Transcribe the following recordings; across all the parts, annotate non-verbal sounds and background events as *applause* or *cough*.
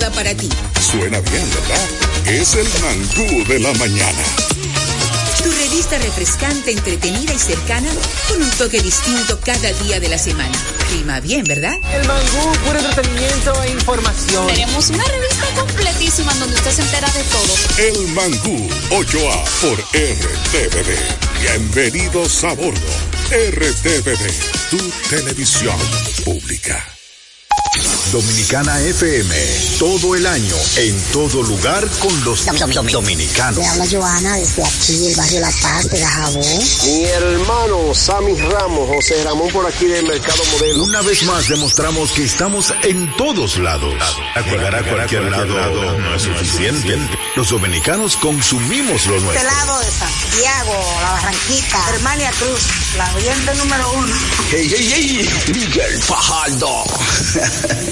para ti. Suena bien, ¿verdad? Es el mangú de la mañana. Tu revista refrescante, entretenida y cercana, con un toque distinto cada día de la semana. Clima bien, ¿verdad? El mangú, puro entretenimiento e información. Tenemos una revista completísima donde usted se entera de todo. El mangú 8A por RTVD. Bienvenidos a bordo. RTVD, tu televisión pública. Dominicana FM, todo el año, en todo lugar con los dominicanos. Le habla Joana desde aquí, el barrio La Paz de Gajabón. Mi hermano Sammy Ramos, José Ramón por aquí del Mercado Modelo. Una vez más demostramos que estamos en todos lados. Llegar a cualquier lado no es suficiente. Los dominicanos consumimos lo nuestro. Este lado de Santiago, La Barranquita, Hermania Cruz, la oyente número uno. ¡Hey, hey, hey! Miguel Fajardo. *laughs*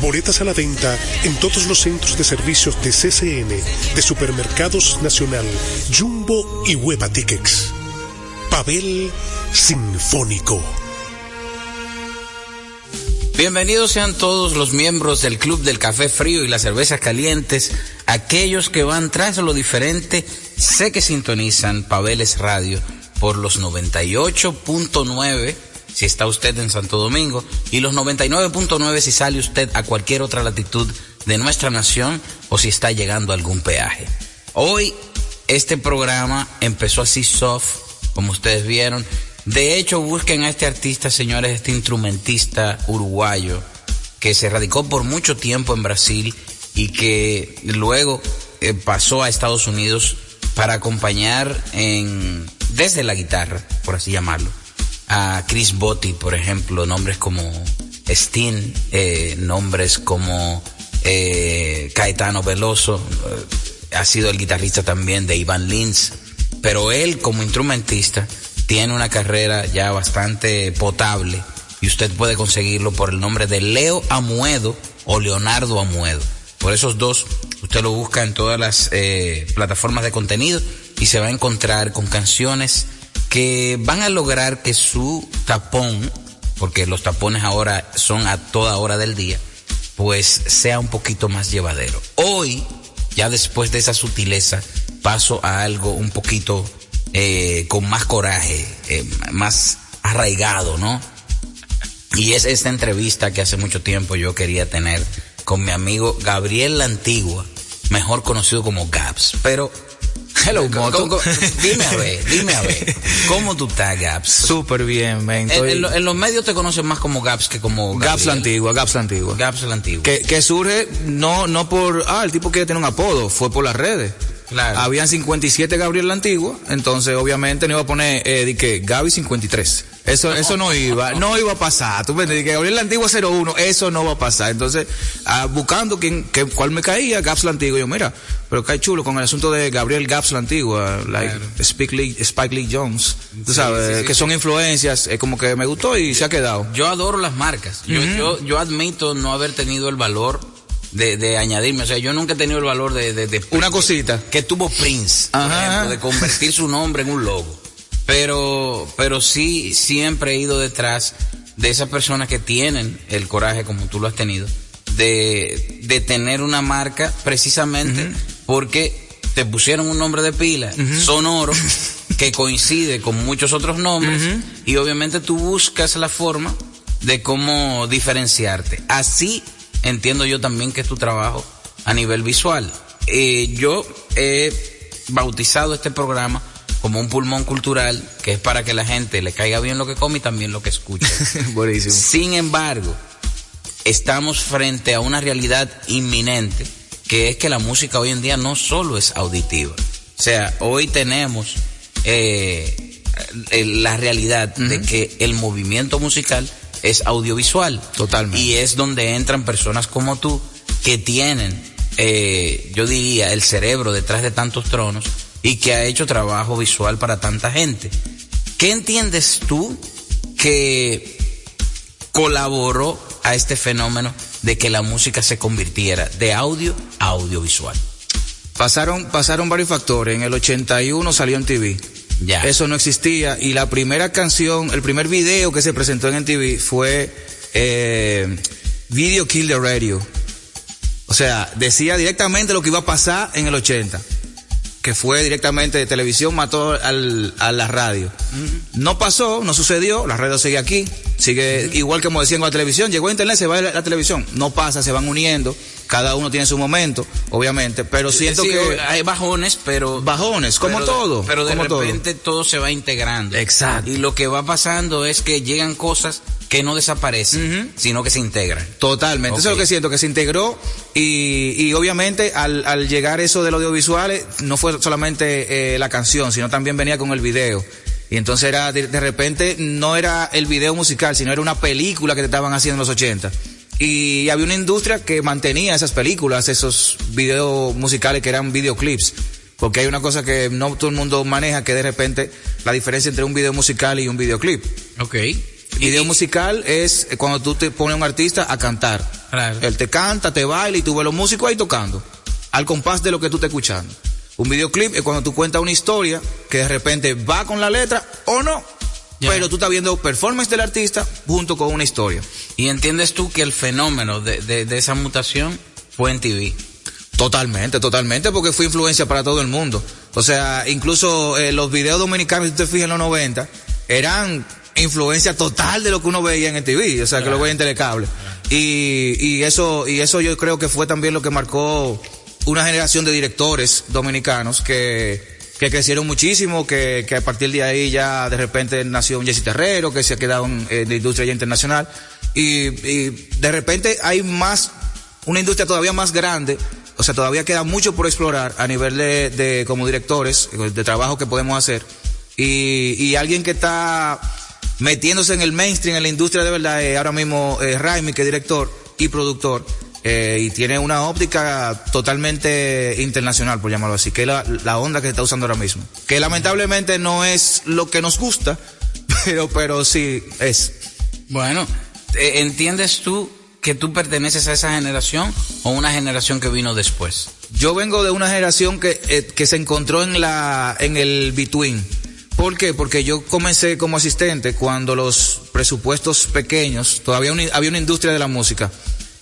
Boletas a la venta en todos los centros de servicios de CCN, de Supermercados Nacional, Jumbo y Hueva Tickets. Pavel Sinfónico. Bienvenidos sean todos los miembros del Club del Café Frío y las Cervezas Calientes, aquellos que van tras lo diferente, sé que sintonizan Paveles Radio por los 98.9 si está usted en Santo Domingo y los 99.9 si sale usted a cualquier otra latitud de nuestra nación o si está llegando a algún peaje. Hoy este programa empezó así soft, como ustedes vieron, De hecho, busquen a este artista, señores, este instrumentista uruguayo que se radicó por mucho tiempo en Brasil y que luego eh, pasó a Estados Unidos para acompañar en, desde la guitarra, por así llamarlo, a Chris Botti, por ejemplo, nombres como Steen, eh, nombres como eh, Caetano Veloso, eh, ha sido el guitarrista también de Ivan Lins, pero él como instrumentista tiene una carrera ya bastante potable y usted puede conseguirlo por el nombre de Leo Amuedo o Leonardo Amuedo. Por esos dos, usted lo busca en todas las eh, plataformas de contenido y se va a encontrar con canciones que van a lograr que su tapón, porque los tapones ahora son a toda hora del día, pues sea un poquito más llevadero. Hoy, ya después de esa sutileza, paso a algo un poquito eh, con más coraje, eh, más arraigado, ¿no? Y es esta entrevista que hace mucho tiempo yo quería tener con mi amigo Gabriel La Antigua, mejor conocido como Gaps. Pero, hello, Moto. dime a ver, dime a ver, *laughs* ¿cómo tú estás, Gaps? Súper bien, men. En, Estoy- en lo- en los medios te conocen más como Gaps que como Gaps la Gabriel. antigua, Gaps la antigua. Gaps la Antigua. Que, que surge no, no por, ah, el tipo quiere tener un apodo, fue por las redes. Claro. Habían 57 Gabriel la Antigua, entonces obviamente no iba a poner, eh, di que Gaby 53. Eso, eso no iba, no iba a pasar. Tú me que Gabriel la Antigua 01, eso no va a pasar. Entonces, ah, buscando quién, qué, cuál me caía, Gaps la Antigua, yo, mira, pero cae chulo con el asunto de Gabriel Gaps la Antigua, like Spike Lee, Spike Lee Jones, tú sabes, sí, sí, que son influencias, eh, como que me gustó y se ha quedado. Yo adoro las marcas. Yo, yo, yo admito no haber tenido el valor de, de añadirme. O sea, yo nunca he tenido el valor de... de, de- Una cosita. Que tuvo Prince, por ejemplo, de convertir su nombre en un logo. Pero, pero sí, siempre he ido detrás de esas personas que tienen el coraje, como tú lo has tenido, de, de tener una marca precisamente porque te pusieron un nombre de pila sonoro *laughs* que coincide con muchos otros nombres y obviamente tú buscas la forma de cómo diferenciarte. Así entiendo yo también que es tu trabajo a nivel visual. Eh, yo he bautizado este programa como un pulmón cultural que es para que la gente le caiga bien lo que come y también lo que escucha. *laughs* Buenísimo. Sin embargo, estamos frente a una realidad inminente, que es que la música hoy en día no solo es auditiva. O sea, hoy tenemos eh, eh, la realidad de que el movimiento musical es audiovisual. Totalmente. Y es donde entran personas como tú que tienen, eh, yo diría, el cerebro detrás de tantos tronos y que ha hecho trabajo visual para tanta gente. ¿Qué entiendes tú que colaboró a este fenómeno de que la música se convirtiera de audio a audiovisual? Pasaron, pasaron varios factores. En el 81 salió en TV. Ya. Eso no existía. Y la primera canción, el primer video que se presentó en TV fue eh, Video Kill the Radio. O sea, decía directamente lo que iba a pasar en el 80. Que fue directamente de televisión, mató al, a la radio. No pasó, no sucedió, la radio sigue aquí. Sigue igual que como decían con la televisión, llegó a internet, se va a la, la televisión. No pasa, se van uniendo. Cada uno tiene su momento, obviamente. Pero siento Sí, que. hay bajones, pero Bajones, como pero- todo. Pero de como todo. repente todo. se va integrando. Exacto. Y lo que va pasando es que llegan cosas que no desaparecen, sino que se integran. Totalmente, eso es lo que siento, que se integró y, y obviamente al, al llegar eso del audiovisual no fue solamente eh, la canción, sino también venía con el video. Y entonces era, de, de repente no era el video musical, sino era una película que te estaban haciendo en los 80. Y había una industria que mantenía esas películas, esos videos musicales que eran videoclips. Porque hay una cosa que no todo el mundo maneja, que de repente la diferencia entre un video musical y un videoclip. Ok. Video musical es cuando tú te pones a un artista a cantar. Claro. Él te canta, te baila y tú ves los músicos ahí tocando. Al compás de lo que tú estás escuchando. Un videoclip es cuando tú cuentas una historia que de repente va con la letra o no. Pero tú estás viendo performance del artista junto con una historia. ¿Y entiendes tú que el fenómeno de, de- de esa mutación fue en TV? Totalmente, totalmente, porque fue influencia para todo el mundo. O sea, incluso eh, los videos dominicanos, si te fijas en los 90, eran influencia total de lo que uno veía en el TV, o sea, que lo veía en telecable. Y, y eso, y eso yo creo que fue también lo que marcó una generación de directores dominicanos que, que crecieron muchísimo, que, que a partir de ahí ya de repente nació un Jesse Terrero, que se ha quedado en, la industria ya internacional. Y, y de repente hay más, una industria todavía más grande, o sea, todavía queda mucho por explorar a nivel de, de como directores, de trabajo que podemos hacer. Y, y alguien que está metiéndose en el mainstream, en la industria de verdad, eh, ahora mismo eh, Raimi, que es director y productor, eh, y tiene una óptica totalmente internacional, por llamarlo así, que es la, la onda que se está usando ahora mismo. Que lamentablemente no es lo que nos gusta, *laughs* pero, pero sí es. Bueno, eh, ¿entiendes tú que tú perteneces a esa generación o una generación que vino después? Yo vengo de una generación que, eh, que se encontró en la, en el between. ¿Por qué? Porque yo comencé como asistente cuando los presupuestos pequeños, todavía había una industria de la música,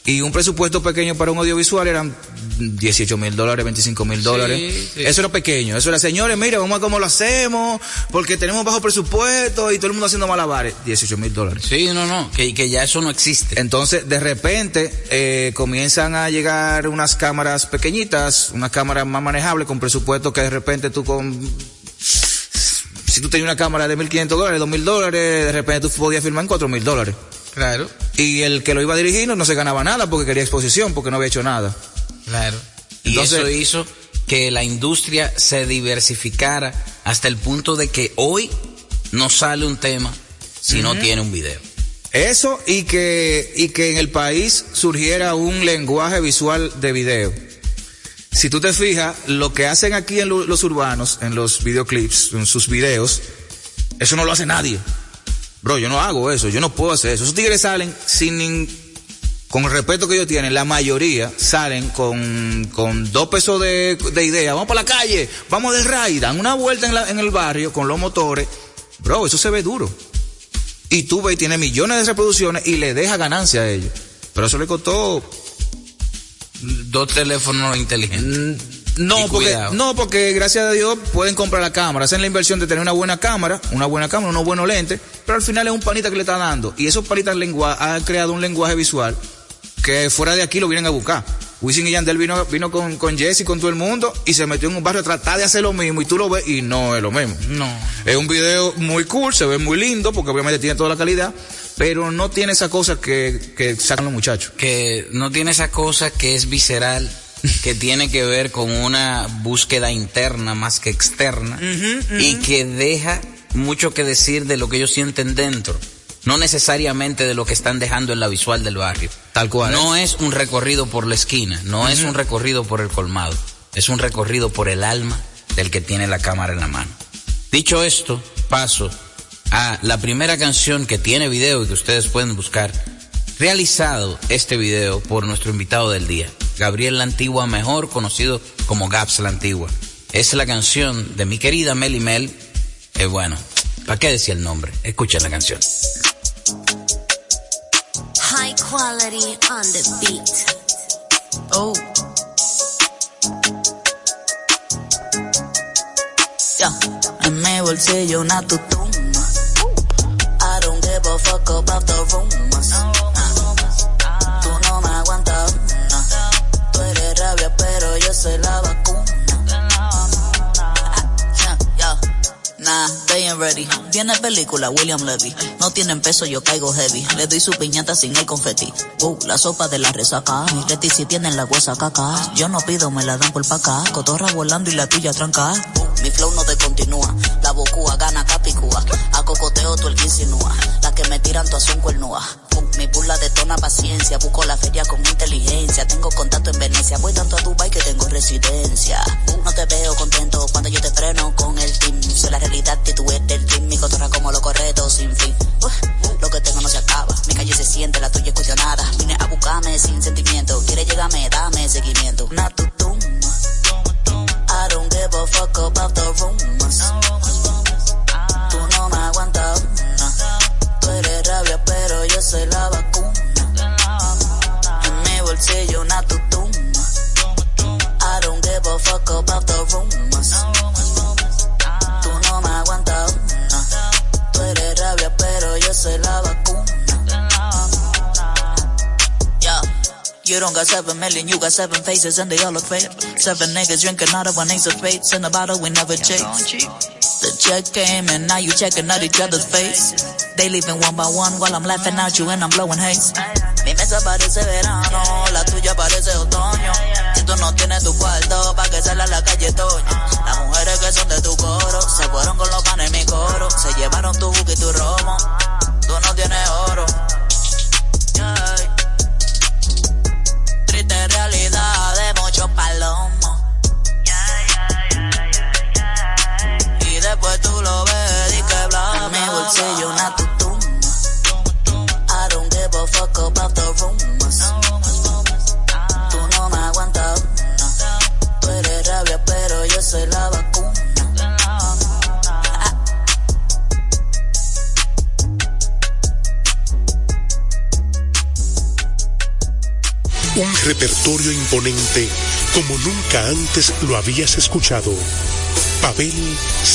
y un presupuesto pequeño para un audiovisual eran 18 mil dólares, 25 mil dólares. sí. Eso era pequeño. Eso era, señores, mira, vamos a ver cómo lo hacemos, porque tenemos bajo presupuesto y todo el mundo haciendo malabares. 18 mil dólares. Sí, no, no, que, que ya eso no existe. Entonces, de repente, eh, comienzan a llegar unas cámaras pequeñitas, unas cámaras más manejables con presupuesto que de repente tú con... Si tú tenías una cámara de 1.500 dólares, 2.000 dólares, de repente tú podías filmar en 4.000 dólares. Claro. Y el que lo iba a dirigir no, se ganaba nada porque quería exposición, porque no había hecho nada. Claro. Y eso hizo que la industria se diversificara hasta el punto de que hoy no sale un tema si no tiene un video. Eso y que, y que en el país surgiera un lenguaje visual de video. Si tú te fijas, lo que hacen aquí en lo- los urbanos, en los videoclips, en sus videos, eso no lo hace nadie. Bro, yo no hago eso, yo no puedo hacer eso. Esos tigres salen sin nin- con el respeto que ellos tienen, la mayoría salen con, con dos pesos de, de idea. Vamos para la calle, vamos del ride, dan una vuelta en, la- en el barrio con los motores. Bro, eso se ve duro. Y tú ves, tiene millones de reproducciones y le deja ganancia a ellos. Pero eso le costó Dos teléfonos inteligentes. No, porque, cuidado. no, porque gracias a Dios pueden comprar la cámara, hacen la inversión de tener una buena cámara, una buena cámara, unos buenos lentes, pero al final es un panita que le está dando. Y esos panitas lengua han creado un lenguaje visual que fuera de aquí lo vienen a buscar. Wisin y Yandel vino, vino con, con Jesse, con todo el mundo, y se metió en un barrio a tratar de hacer lo mismo, y tú lo ves, y no es lo mismo. No. Es un video muy cool, se ve muy lindo, porque obviamente tiene toda la calidad, pero no tiene esa cosa que, que sacan los muchachos. Que no tiene esa cosa que es visceral, que tiene que ver con una búsqueda interna más que externa y que deja mucho que decir de lo que ellos sienten dentro. No necesariamente de lo que están dejando en la visual del barrio. Tal cual. No es un recorrido por la esquina, no es un recorrido por el colmado, es un recorrido por el alma del que tiene la cámara en la mano. Dicho esto, paso a la primera canción que tiene video y que ustedes pueden buscar, realizado este video por nuestro invitado del día, Gabriel La Antigua, mejor conocido como Gaps La Antigua. Es la canción de mi querida Meli Mel. Eh, bueno, ¿para qué decía el nombre? Escuchen la canción. High quality on the beat. Oh. I don't give a fuck about the rumors. Soy la vacuna. Ah. Nah, they ready. Tiene película, William Levy. No tienen peso, yo caigo heavy. Le doy su piñata sin el confeti. Uh, la sopa de la resaca. Mi Leti si tienen la huesa caca. Yo no pido, me la dan por pa' acá. Cotorra volando y la tuya tranca. Uh, mi flow no descontinúa. La bocúa gana capicúa. Cocoteo tú el que insinúa. La que me tiran todas son cuernúa. Uh, mi burla detona paciencia. Busco la feria con inteligencia. Tengo contacto en Venecia. Voy tanto a Dubai que tengo residencia. No te veo contento cuando yo te freno con el team. Soy la realidad y tú eres el team. Mi cotorra como lo correcto sin fin. Lo que tengo no se acaba. Mi calle se siente, la tuya es cuestionada. Vine a buscarme sin sentimiento. Quiere llegarme, dame seguimiento. Una tutuma. I don't give a fuck about the rumors. Tú pero yo soy la vacuna. En mi bolsillo una tutuma. I don't give a fuck about the rumors. Tú no me aguantas una. Tú eres rabia, pero yo soy la vacuna. You don't got seven million, you got seven faces and they all look fake. Seven niggas drinking out of one ace of spades in a bottle we never chase. The check came and now you checking out each other's face. They leaving one by one while I'm laughing at you and I'm blowing haze. Mi mesa parece verano, la tuya parece otoño. Si tú no tienes tu cuarto, pa' que salga a la calle Toño. Las mujeres que son de tu coro, se fueron con los panes en mi coro. Se llevaron tu buque y tu romo. Tú no tienes oro. Triste realidad de muchos palomos. Y después tú lo ves bla, Mi bolsillo una tutuma. I don't give a fuck about the rumors. Tú no me aguantas una. Tú eres rabia, pero yo soy la vacuna. Un repertorio imponente como nunca antes lo habías escuchado. Pavel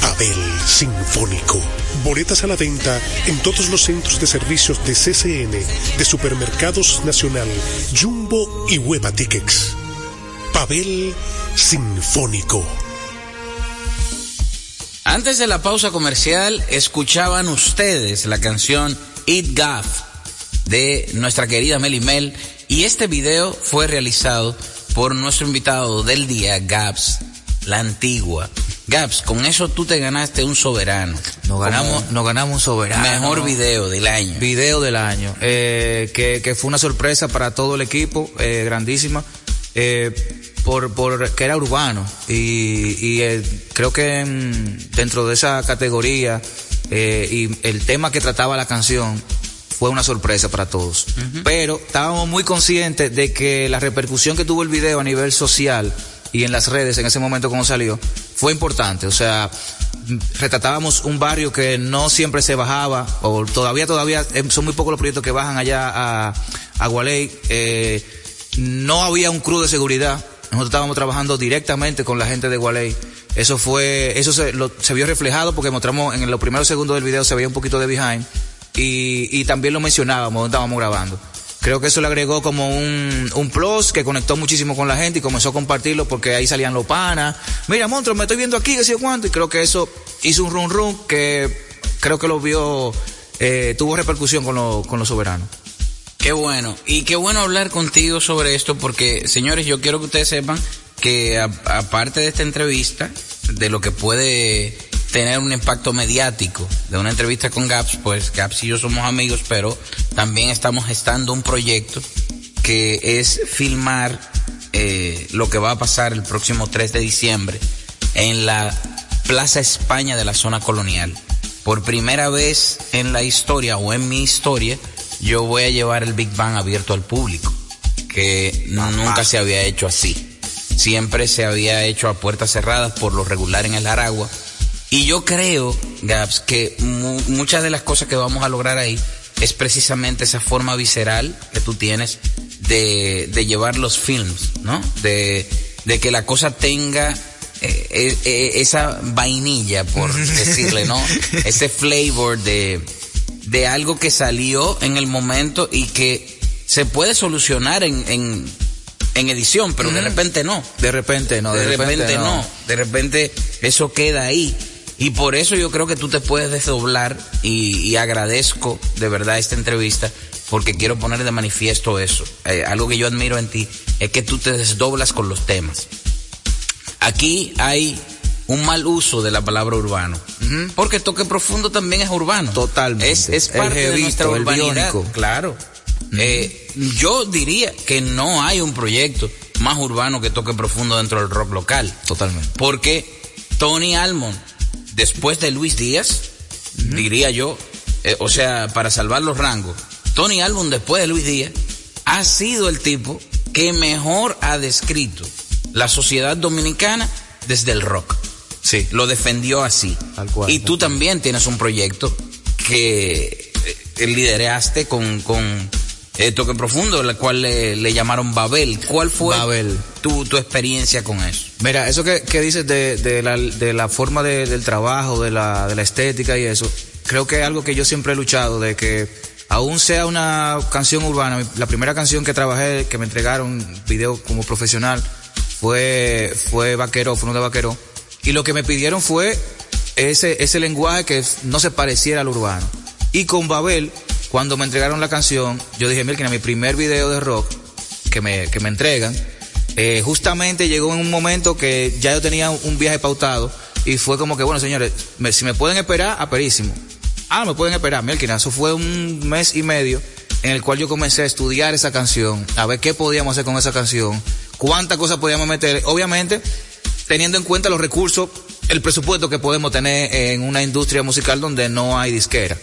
Pavel Sinfónico. Boletas a la venta en todos los centros de servicios de CCN, de Supermercados Nacional, Jumbo y Hueva Tickets. Pavel Sinfónico. Antes de la pausa comercial, escuchaban ustedes la canción Eat Gaff de nuestra querida Meli Mel y este video fue realizado por nuestro invitado del día, Gaps, la antigua. Gaps, con eso tú te ganaste un soberano. Nos ganamos, nos ganamos un soberano. Mejor video del año. Video del año. Eh, que, que fue una sorpresa para todo el equipo, eh, grandísima. Eh, por, por que era urbano. Y, y eh, creo que dentro de esa categoría eh, y el tema que trataba la canción fue una sorpresa para todos. Pero estábamos muy conscientes de que la repercusión que tuvo el video a nivel social y en las redes en ese momento cuando salió fue importante. O sea, retratábamos un barrio que no siempre se bajaba, o todavía, todavía, eh, son muy pocos los proyectos que bajan allá a, a Gualey. Eh, no había un crew de seguridad. Nosotros estábamos trabajando directamente con la gente de Gualey. Eso fue, eso se, lo, se vio reflejado porque mostramos en los primeros segundos del video se veía un poquito de behind y, y también lo mencionábamos, estábamos grabando. Creo que eso le agregó como un, un plus que conectó muchísimo con la gente y comenzó a compartirlo porque ahí salían los panas. Mira, monstruo, me estoy viendo aquí, que sé cuánto. Y creo que eso hizo un run run que creo que lo vio, eh, tuvo repercusión con, lo, con los soberanos. Qué bueno. Y qué bueno hablar contigo sobre esto porque, señores, yo quiero que ustedes sepan que aparte de esta entrevista, de lo que puede tener un impacto mediático de una entrevista con Gaps, pues Gaps y yo somos amigos, pero también estamos gestando un proyecto que es filmar eh, lo que va a pasar el próximo 3 de diciembre en la Plaza España de la zona colonial. Por primera vez en la historia o en mi historia, yo voy a llevar el Big Bang abierto al público, que nunca se había hecho así. Siempre se había hecho a puertas cerradas por lo regular en el Aragua. Y yo creo, Gaps, que mu- muchas de las cosas que vamos a lograr ahí es precisamente esa forma visceral que tú tienes de, de llevar los films, ¿no? De, de que la cosa tenga eh, eh, eh, esa vainilla, por *laughs* decirle, ¿no? Ese flavor de, de algo que salió en el momento y que se puede solucionar en, en, en edición, pero de repente no. De repente no, De, de, repente, no. De repente eso queda ahí. Y por eso yo creo que tú te puedes desdoblar y, y agradezco de verdad esta entrevista porque quiero poner de manifiesto eso. Eh, algo que yo admiro en ti es que tú te desdoblas con los temas. Aquí hay un mal uso de la palabra urbano. Porque toque profundo también es urbano. Totalmente. Es, es El parte de nuestra el urbanidad. Claro. Eh, yo diría que no hay un proyecto más urbano que toque profundo dentro del rock local. Totalmente. Porque Tony Almond, después de Luis Díaz, diría yo, eh, o sea, para salvar los rangos, Tony Almond después de Luis Díaz ha sido el tipo que mejor ha descrito la sociedad dominicana desde el rock. Sí. Lo defendió así. Tal cual, y tal tú también tienes un proyecto que eh, lideraste con, con eh, Toque Profundo, la cual le, llamaron Babel. ¿Cuál fue Tu, tu experiencia con eso? Mira, eso que, que dices de, de, la, de la forma del trabajo, de la, de la estética y eso, creo que es algo que yo siempre he luchado, de que aún sea una canción urbana, la primera canción que trabajé, que me entregaron video como profesional, fue, fue Vaquero, fue uno de Vaquero, y lo que me pidieron fue ese, ese lenguaje que no se pareciera al urbano. Y con Babel, cuando me entregaron la canción, yo dije, mira, mi primer video de rock que me, que me entregan, eh, justamente llegó en un momento que ya yo tenía un viaje pautado y fue como que, bueno, señores, si me pueden esperar, aperísimo. Ah, me pueden esperar, Melkin, eso fue un mes y medio en el cual yo comencé a estudiar esa canción, a ver qué podíamos hacer con esa canción, cuántas cosas podíamos meter, obviamente teniendo en cuenta los recursos, el presupuesto que podemos tener en una industria musical donde no hay disquera.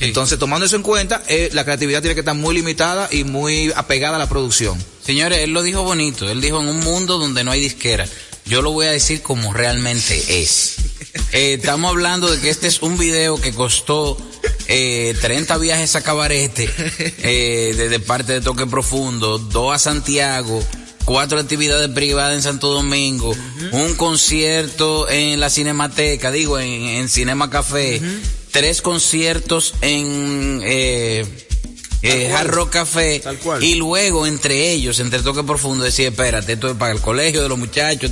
Entonces, tomando eso en cuenta, eh, la creatividad tiene que estar muy limitada y muy apegada a la producción. Señores, él lo dijo bonito, él dijo en un mundo donde no hay disquera. Yo lo voy a decir como realmente es. Eh, estamos hablando de que este es un video que costó eh, 30 viajes a Cabarete eh, desde parte de Toque Profundo, dos a Santiago, cuatro actividades privadas en Santo Domingo, un concierto en la Cinemateca, digo, en, Cinema Café, tres conciertos en eh, eh, Rock Café y luego entre ellos, entre Toque Profundo, decía, espérate, esto es para el colegio de los muchachos,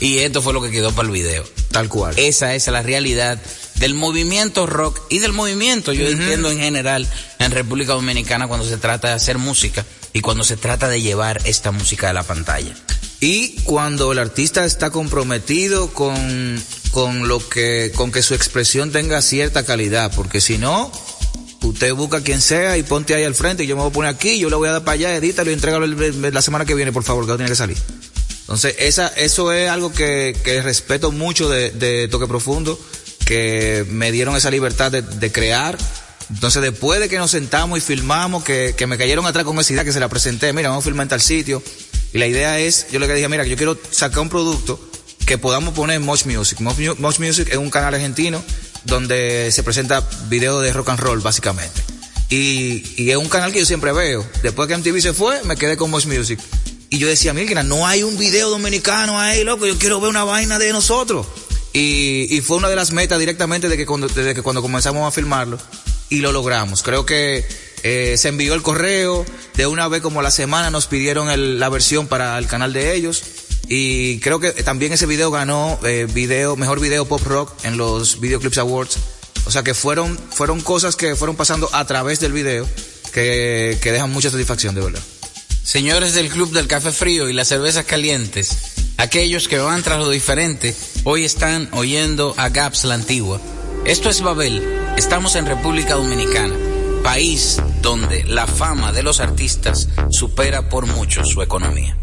y esto fue lo que quedó para el video. Tal cual. Esa es la realidad del movimiento rock y del movimiento, yo entiendo en general, en República Dominicana cuando se trata de hacer música y cuando se trata de llevar esta música a la pantalla. Y cuando el artista está comprometido con, con lo que, con que su expresión tenga cierta calidad, porque si no, usted busca quien sea y ponte ahí al frente y yo me voy a poner aquí, yo le voy a dar para allá, edítalo y entrégalo la semana que viene, por favor, que no tiene que salir. Entonces, esa, eso es algo que, que respeto mucho de, de, Toque Profundo, que me dieron esa libertad de, de, crear. Entonces, después de que nos sentamos y filmamos, que, que me cayeron atrás con esa idea que se la presenté, mira, vamos a filmar en tal sitio. Y la idea es, yo le dije, mira, yo quiero sacar un producto que podamos poner en Moch Music. Moch Music es un canal argentino donde se presenta video de rock and roll, básicamente. Y, y, es un canal que yo siempre veo. Después que MTV se fue, me quedé con Mosh Music. Y yo decía, mira, no hay un video dominicano ahí, loco, yo quiero ver una vaina de nosotros. Y, y fue una de las metas directamente de que cuando, desde que cuando comenzamos a filmarlo. Y lo logramos. Creo que eh, se envió el correo, de una vez como la semana nos pidieron la versión para el canal de ellos. Y creo que también ese video ganó eh, video, mejor video pop rock en los Video Clips Awards. O sea que fueron, fueron cosas que fueron pasando a través del video que, que dejan mucha satisfacción, de verdad. Señores del Club del Café Frío y las cervezas calientes, aquellos que van tras lo diferente, hoy están oyendo a Gaps la Antigua. Esto es Babel, estamos en República Dominicana, país donde la fama de los artistas supera por mucho su economía.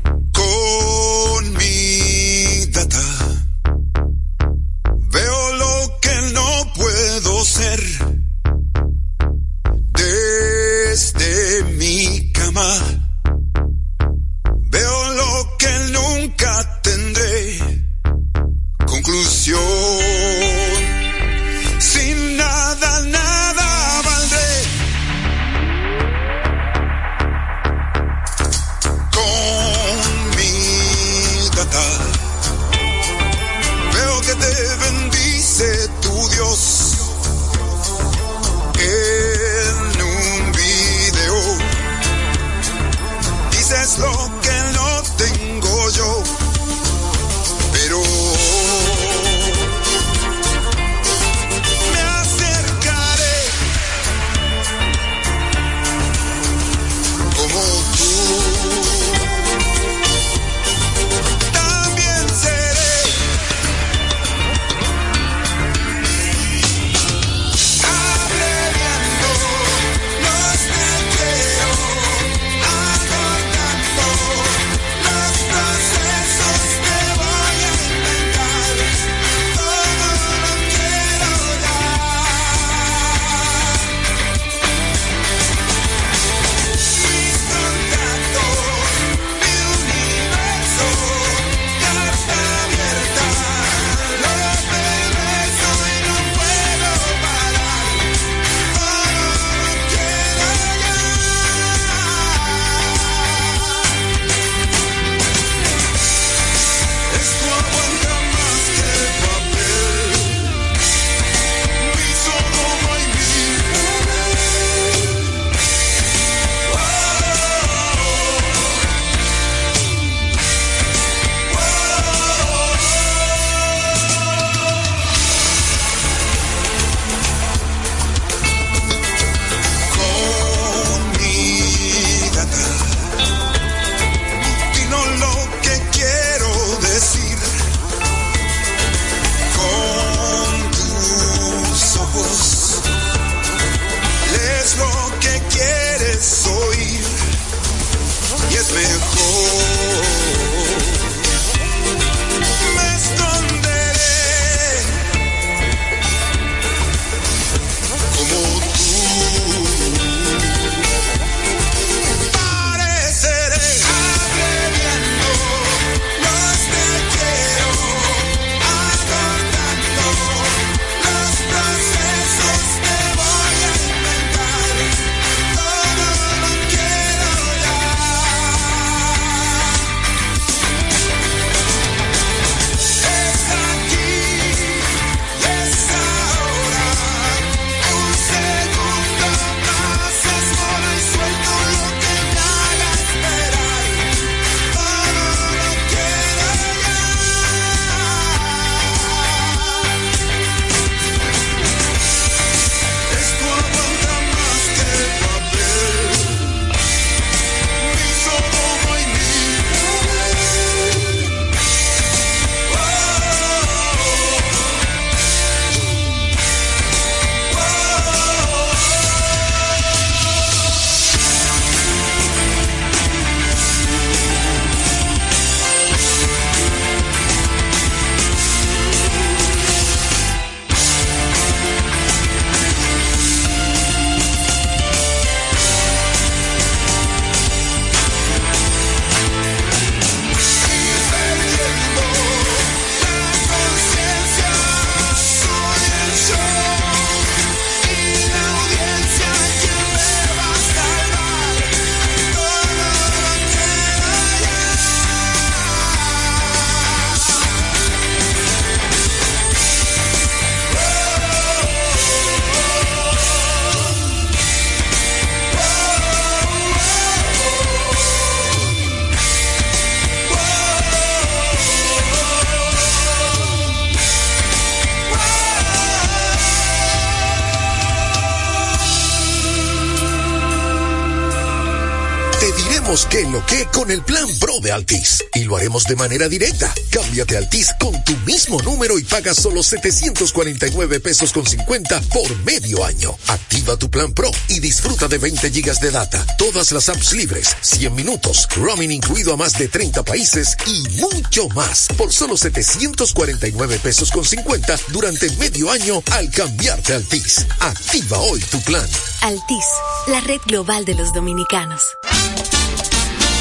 Altis. Y lo haremos de manera directa. Cámbiate a Altis con tu mismo número y paga solo 749 pesos con 50 por medio año. Activa tu plan Pro y disfruta de 20 gigas de data, todas las apps libres, 100 minutos, roaming incluido a más de 30 países y mucho más por solo 749 pesos con 50 durante medio año al cambiarte a Altis. Activa hoy tu plan. Altis, la red global de los dominicanos.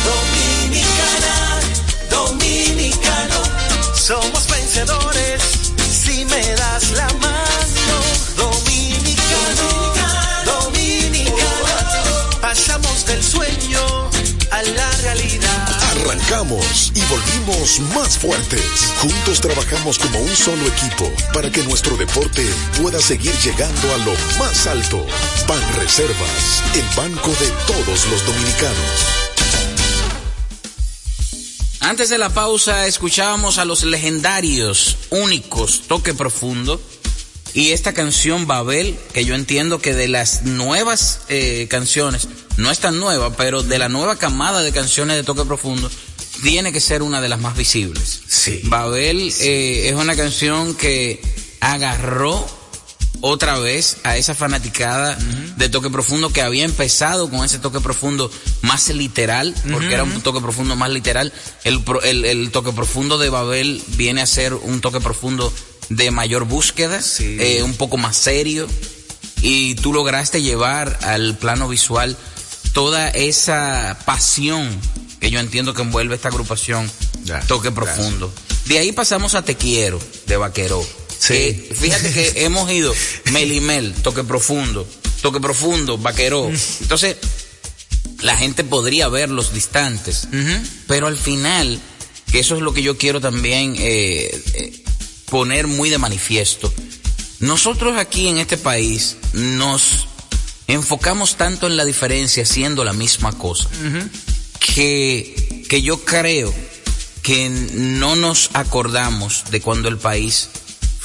Dominicana, dominicano, somos vencedores si me das la mano. Dominicano, dominicano, pasamos del sueño a la realidad. Arrancamos y volvimos más fuertes. Juntos trabajamos como un solo equipo para que nuestro deporte pueda seguir llegando a lo más alto. Ban Reservas, el banco de todos los dominicanos. Antes de la pausa escuchábamos a los legendarios, únicos, Toque Profundo. Y esta canción Babel, que yo entiendo que de las nuevas eh, canciones, no es tan nueva, pero de la nueva camada de canciones de Toque Profundo, tiene que ser una de las más visibles. Sí. Babel eh, es una canción que agarró otra vez a esa fanaticada de toque profundo que había empezado con ese toque profundo más literal, porque era un toque profundo más literal. El, pro- el, el toque profundo de Babel viene a ser un toque profundo de mayor búsqueda, eh, un poco más serio, y tú lograste llevar al plano visual toda esa pasión que yo entiendo que envuelve esta agrupación Toque Profundo. De ahí pasamos a Te Quiero, de Vaquero. Que, fíjate que *laughs* hemos ido Melimel, Toque Profundo, Toque Profundo, Vaquero. *laughs* Entonces, la gente podría ver los distantes, pero al final, que eso es lo que yo quiero también eh, eh, poner muy de manifiesto, nosotros aquí en este país nos enfocamos tanto en la diferencia siendo la misma cosa, que, que yo creo que no nos acordamos de cuando el país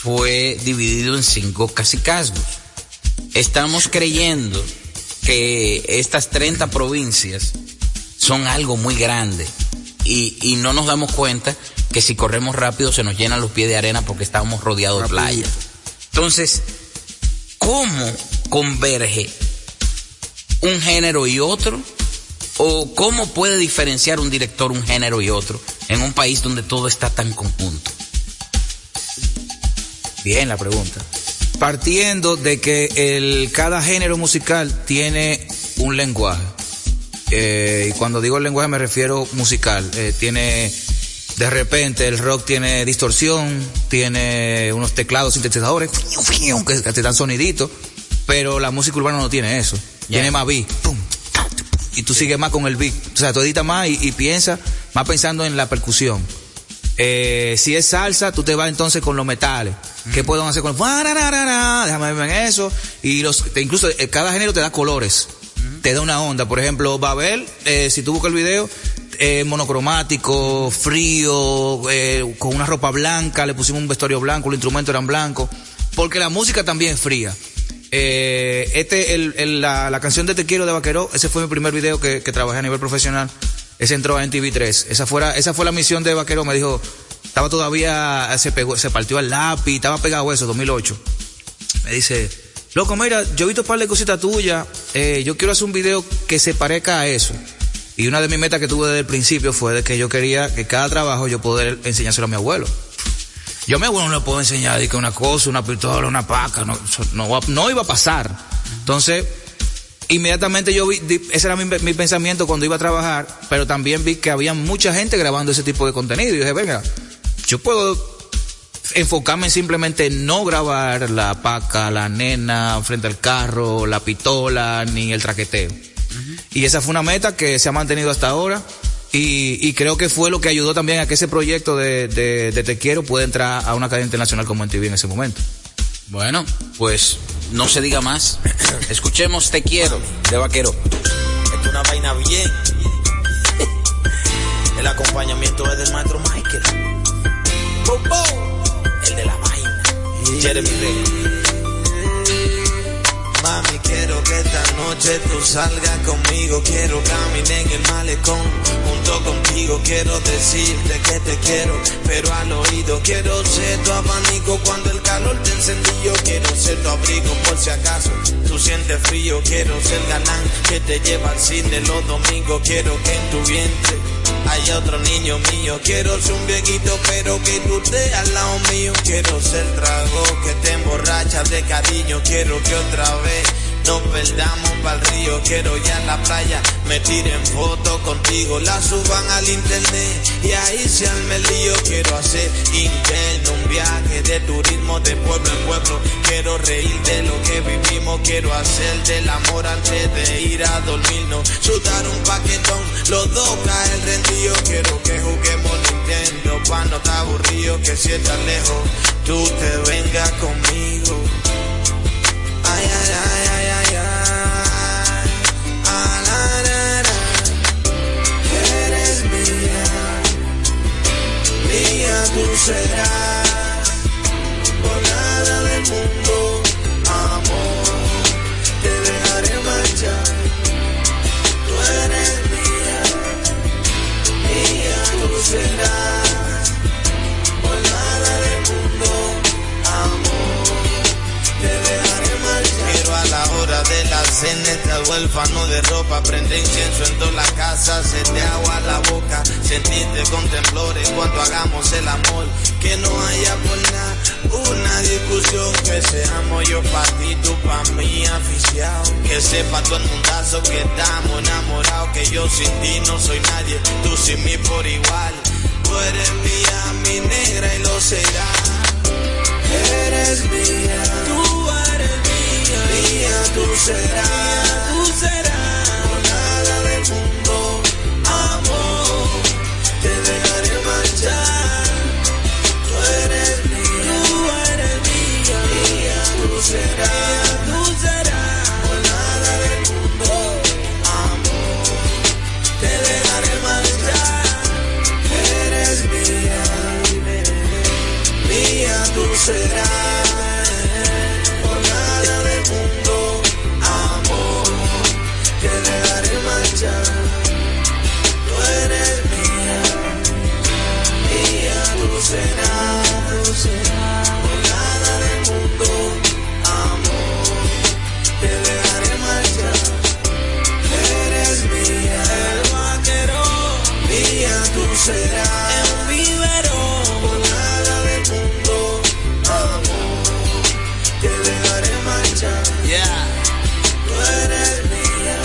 fue dividido en cinco cacicazgos. Estamos creyendo que estas 30 provincias son algo muy grande y, y no nos damos cuenta que si corremos rápido se nos llenan los pies de arena porque estamos rodeados de playa. Entonces, ¿cómo converge un género y otro? ¿O cómo puede diferenciar un director un género y otro en un país donde todo está tan conjunto? Bien la pregunta. Partiendo de que el, cada género musical tiene un lenguaje. Eh, y cuando digo el lenguaje me refiero musical. Eh, tiene, de repente el rock tiene distorsión, tiene unos teclados sintetizadores que, que te dan soniditos, pero la música urbana no tiene eso. Tiene más beat. pum, y tú sigues más con el beat. O sea, tú editas más y, y piensas más pensando en la percusión. Eh, si es salsa, tú te vas entonces con los metales. ¿Qué pueden hacer con? Déjame ver en eso. Y los, incluso eh, cada género te da colores. Te da una onda. Por ejemplo, Babel, eh, si tú buscas el video, eh, monocromático, frío, eh, con una ropa blanca, le pusimos un vestuario blanco, los instrumentos eran blancos. Porque la música también es fría. Eh, este, el, el- la, la canción de Te Quiero de Vaquero, ese fue mi primer video que, que trabajé a nivel profesional. Ese entró a NTV3. Esa, fuera, esa fue la misión de Vaquero. Me dijo, estaba todavía, se pegó, se partió el lápiz, estaba pegado eso, 2008. Me dice, loco, mira, yo he visto un par de cositas tuyas, eh, yo quiero hacer un video que se parezca a eso. Y una de mis metas que tuve desde el principio fue de que yo quería que cada trabajo yo poder enseñárselo a mi abuelo. Yo a mi abuelo no le puedo enseñar que una cosa, una pistola, una paca, no, no, no iba a pasar. Entonces, inmediatamente yo vi, ese era mi, mi pensamiento cuando iba a trabajar, pero también vi que había mucha gente grabando ese tipo de contenido. Y dije, venga, yo puedo enfocarme en simplemente no grabar la paca, la nena frente al carro, la pistola, ni el traqueteo. Y esa fue una meta que se ha mantenido hasta ahora. Y, y creo que fue lo que ayudó también a que ese proyecto de, de, de Te Quiero pueda entrar a una cadena internacional como NTV en ese momento. Bueno, pues no se diga más. Escuchemos Te Quiero de Vaquero. Es una vaina bien. El acompañamiento es del maestro Michael. El de la vaina. Jeremy Rey. Quiero que esta noche tú salgas conmigo, quiero caminar en el malecón. Junto contigo quiero decirte que te quiero, pero al oído quiero ser tu abanico cuando el calor te encendió. Quiero ser tu abrigo por si acaso tú sientes frío. Quiero ser galán que te lleva al cine los domingos. Quiero que en tu vientre haya otro niño mío. Quiero ser un viejito, pero que tú estés al lado mío. Quiero ser trago que te emborracha de cariño. Quiero que otra vez nos perdamos pa'l río, quiero ya en la playa, me tiren fotos contigo, la suban al internet y ahí se arme el lío. Quiero hacer interno un viaje de turismo de pueblo en pueblo. Quiero reír de lo que vivimos, quiero hacer del amor antes de ir a dormirnos. Sudar un paquetón, los dos caen rendido. Quiero que juguemos Nintendo cuando está aburrido, que si estás lejos, tú te vengas conmigo. Tú serás. Por nada del mundo, amor, te dejaré marchar. Tú eres mía, mía tú serás. Cena estar huérfano de ropa, prende incienso en toda la casa, se te agua la boca, sentirte con temblores cuando hagamos el amor, que no haya por nada una discusión, que seamos yo pa' ti, tú pa' mí, aficiado, que sepa todo el mundazo que estamos enamorados, que yo sin ti no soy nadie, tú sin mí por igual, tú eres mía, mi negra y lo serás. Eres mía, tú mía, tú serás, tú serás, por nada del mundo, amor, te dejaré marchar. Tú eres mía, tú eres mía, mía tú serás, tú serás, por nada del mundo, amor, te dejaré marchar. Eres mía, mía tú serás. Serás. Tú serás. Por nada del mundo, amor, te dejaré marchar. Eres mía, el vaquero, mía tú serás. En un vivero, por nada del mundo, amor, te dejaré marchar. Yeah. Tú eres mía,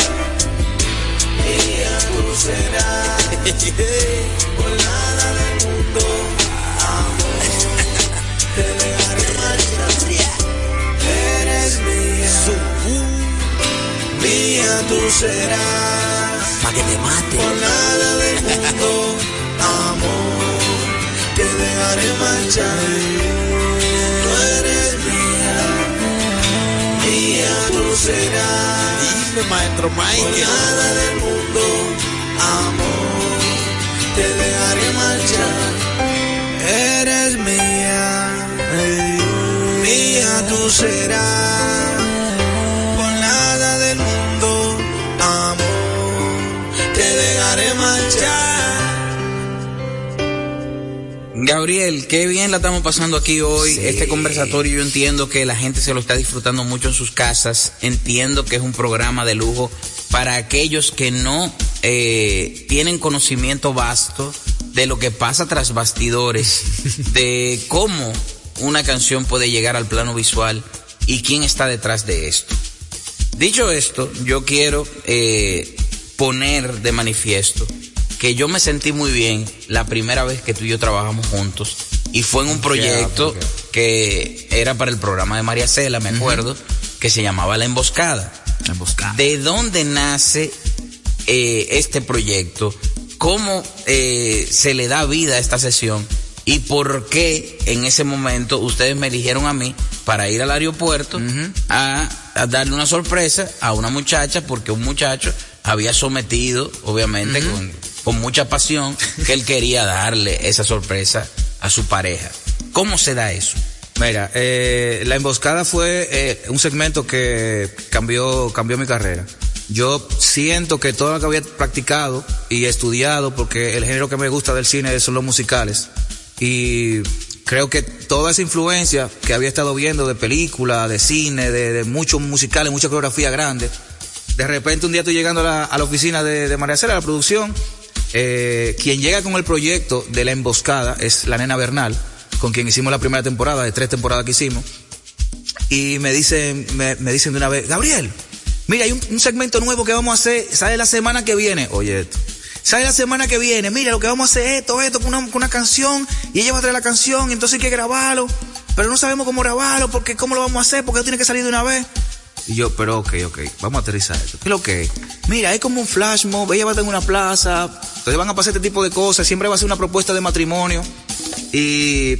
mía tú serás. Por nada del mundo, tú serás. Pa' que te mate. Por nada del mundo, amor, te dejaré marchar. Tú eres mía, mía tú serás. Dime, maestro Mike. Por nada del mundo, amor, te dejaré marchar. Eres mía, tú serás. Por nada del mundo, amor, te dejaré marchar. Gabriel, qué bien la estamos pasando aquí hoy. Este conversatorio yo entiendo que la gente se lo está disfrutando mucho en sus casas. Entiendo que es un programa de lujo para aquellos que no eh, tienen conocimiento vasto de lo que pasa tras bastidores, de cómo una canción puede llegar al plano visual y quién está detrás de esto. Dicho esto, yo quiero eh, poner de manifiesto que yo me sentí muy bien la primera vez que tú y yo trabajamos juntos y fue en un proyecto que era para el programa de María Cela, me acuerdo, que se llamaba La Emboscada. La emboscada. ¿De dónde nace eh, este proyecto? ¿Cómo eh, se le da vida a esta sesión? ¿Y por qué en ese momento ustedes me eligieron a mí para ir al aeropuerto a, a darle una sorpresa a una muchacha? Porque un muchacho había sometido, obviamente, con, con mucha pasión, que él quería darle esa sorpresa a su pareja. ¿Cómo se da eso? Mira, eh, la emboscada fue eh, un segmento que cambió, cambió mi carrera. Yo siento que todo lo que había practicado y estudiado, porque el género que me gusta del cine son los musicales, y creo que toda esa influencia que había estado viendo de película, de cine, de, muchos musicales, mucha coreografía grande, de repente un día estoy llegando a la, oficina de, María Cela, a la producción, eh, quien llega con el proyecto de la emboscada es la nena Bernal, con quien hicimos la primera temporada, de tres temporadas que hicimos, y me dicen, me, me dicen de una vez, Gabriel, mira, hay un, un, segmento nuevo que vamos a hacer, sale la semana que viene, oye esto, sale la semana que viene, mira, lo que vamos a hacer es esto, esto, con una, con una canción, y ella va a traer la canción, entonces hay que grabarlo, pero no sabemos cómo grabarlo, porque cómo lo vamos a hacer, porque tiene que salir de una vez. Y yo, pero ok, ok, vamos a aterrizar esto. ¿Qué es lo que es? Mira, es como un flash mob, ella va a tener una plaza, entonces van a pasar este tipo de cosas, siempre va a ser una propuesta de matrimonio. Y,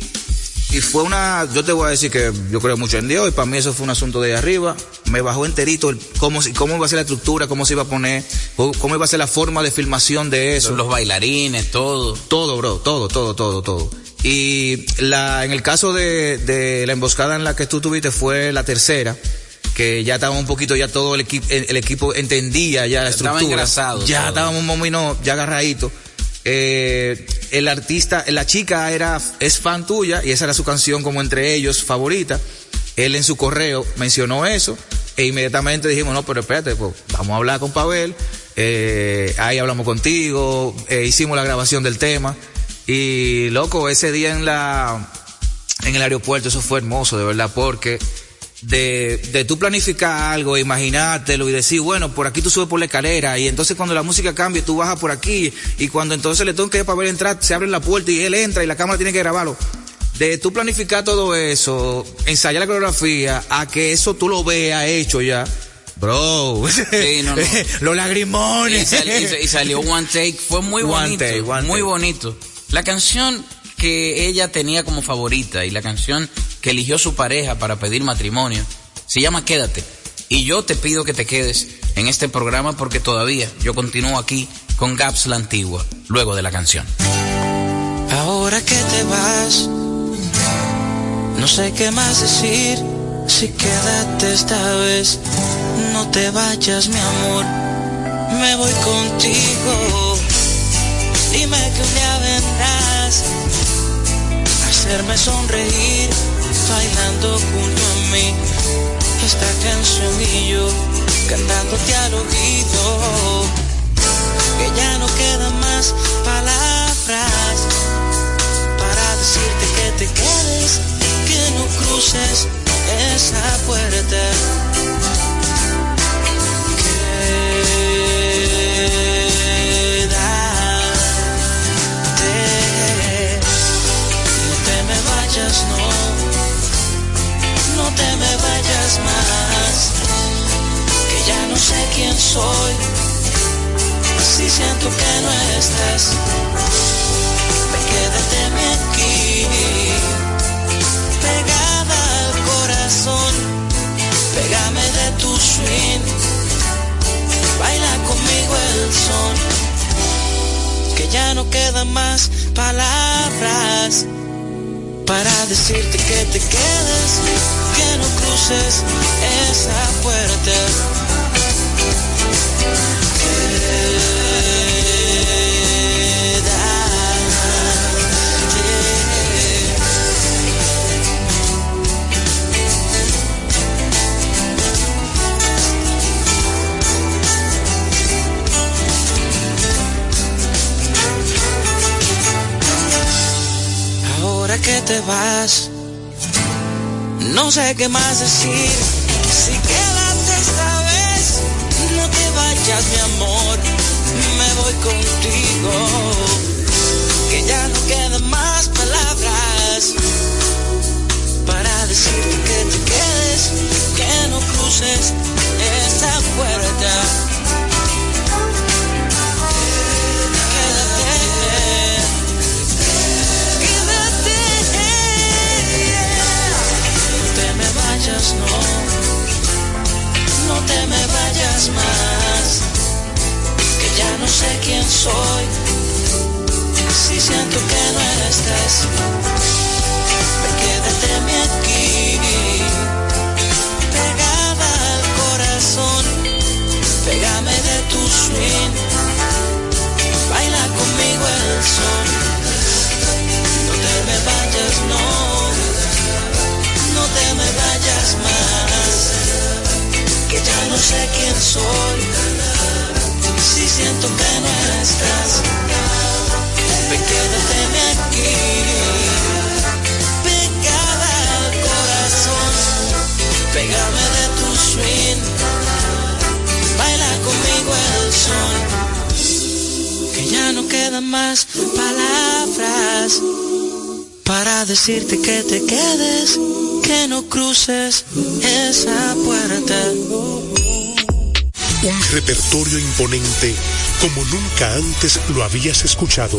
y fue una, yo te voy a decir que yo creo mucho en Dios, y para mí eso fue un asunto de arriba. Me bajó enterito el, cómo, cómo iba a ser la estructura, cómo se iba a poner, cómo iba a ser la forma de filmación de eso. Los bailarines, todo. Todo, bro, todo, todo, todo, todo. Y la, en el caso de, de la emboscada en la que tú tuviste fue la tercera que ya estábamos un poquito, ya todo el equipo, el, equipo entendía ya la estructura. Estaba engrasado. Ya todo. estábamos un momento, ya agarradito. Eh, el artista, la chica era, es fan tuya y esa era su canción como entre ellos favorita. Él en su correo mencionó eso e inmediatamente dijimos, no, pero espérate, pues vamos a hablar con Pavel. Eh, ahí hablamos contigo, eh, hicimos la grabación del tema y loco, ese día en la, en el aeropuerto, eso fue hermoso, de verdad, porque de, de tú planificar algo, imaginártelo y decir, bueno, por aquí tú subes por la escalera y entonces cuando la música cambie tú bajas por aquí y cuando entonces le tengo que para ver entrar, se abre la puerta y él entra y la cámara tiene que grabarlo. De tú planificar todo eso, ensayar la coreografía, a que eso tú lo veas hecho ya. Bro, sí, no, no. *laughs* los lagrimones. Y, sal, y, y, salió One Take, fue muy one bonito. Take, one muy take. bonito. La canción que ella tenía como favorita y la canción que eligió su pareja para pedir matrimonio se llama Quédate. Y yo te pido que te quedes en este programa porque todavía yo continúo aquí con Gaps la Antigua, luego de la canción. Ahora que te vas, no sé qué más decir. Si quédate esta vez, no te vayas, mi amor. Me voy contigo. Dime que un día vendrás a hacerme sonreír, bailando junto a mí. Esta canción y yo cantándote al oído. Que ya no quedan más palabras para decirte que te quedes, que no cruces esa puerta. Quédate, no te me vayas, no, te me vayas más, que ya no sé quién soy, si siento que no estás, quédate aquí pegada al corazón, pégame de tu swing, baila conmigo el son, que ya no quedan más palabras para decirte que te quedes, que no cruces esa puerta. Que te vas, no sé qué más decir. Si quédate esta vez, no te vayas, mi amor, me voy contigo. Que ya no quedan más palabras para decirte que te quedes, que no cruces esa puerta. No, no te me vayas más, que ya no sé quién soy, si siento que no eres, quédate mi aquí, pegada al corazón, pégame de tu swing, baila conmigo el sol, no te me vayas, no te me vayas más, que ya no sé quién soy, si siento que no estás, ven quédate aquí. Pegada corazón, pégame de tu swing, baila conmigo el son, que ya no quedan más palabras para decirte que te quedes, que no cruces esa puerta. Un repertorio imponente como nunca antes lo habías escuchado.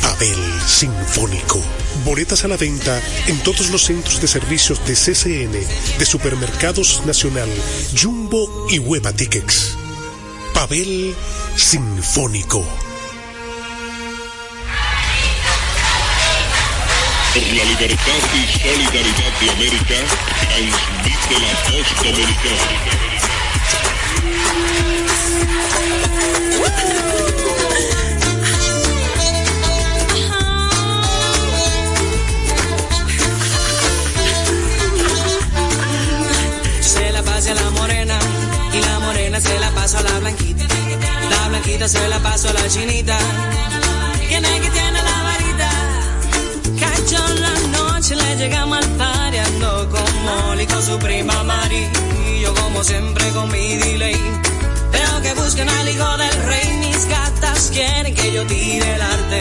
Pavel Sinfónico. Boletas a la venta en todos los centros de servicios de CCN, de Supermercados Nacional, Jumbo y Hueva Tickets. Pavel Sinfónico. Por la libertad y solidaridad de América, transmite la voz dominicana. Morena se la pasa a la blanquita. La blanquita se la pasa a la chinita. ¿Quién es que tiene la varita? En la noche le llegamos al party con Molly con su prima Mari. Y yo como siempre con mi delay. Veo que buscan al hijo del rey. Mis gatas quieren que yo tire el arte.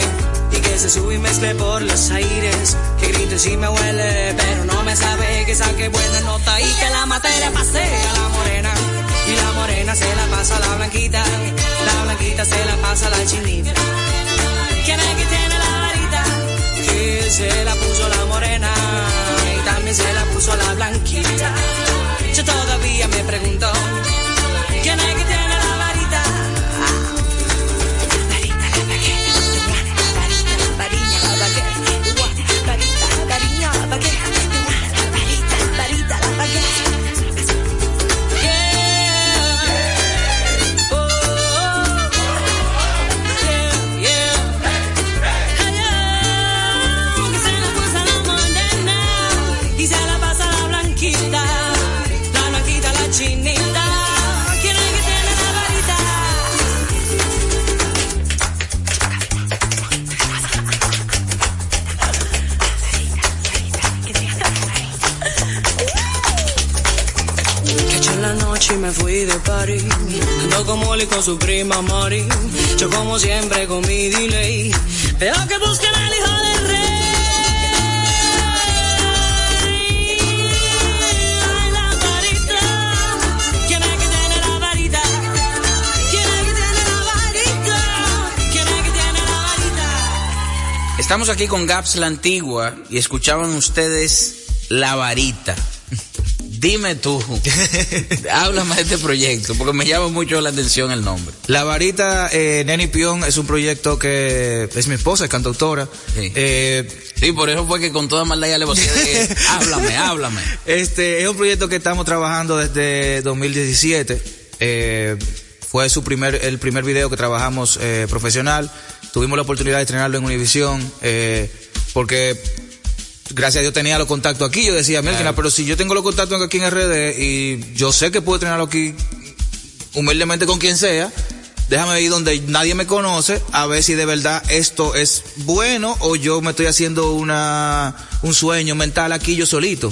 Y que se sube y mezcle por los aires. Que grite si me huele, pero no me sabe que saque buena nota y que la materia pase a la morena. Y la morena se la pasa a la blanquita. La blanquita se la pasa a la chinita. ¿Quién es que tiene la varita? Se la puso la morena aquí con Gaps la Antigua y escuchaban ustedes La Varita. Dime tú, *laughs* háblame de este proyecto, porque me llama mucho la atención el nombre. La varita eh, Neni Pion es un proyecto que es mi esposa, es cantautora. Sí. Eh, Sí, por eso fue que con toda maldad ya le vocé de *laughs* háblame, háblame. Este es un proyecto que estamos trabajando desde 2017. Eh, fue su primer, el primer video que trabajamos eh, profesional. Tuvimos la oportunidad de estrenarlo en Univision, eh, porque gracias a Dios tenía los contactos aquí. Yo decía, Melkina, pero si yo tengo los contactos aquí en RD y yo sé que puedo estrenarlo aquí humildemente con quien sea, déjame ir donde nadie me conoce a ver si de verdad esto es bueno o yo me estoy haciendo una un sueño mental aquí yo solito.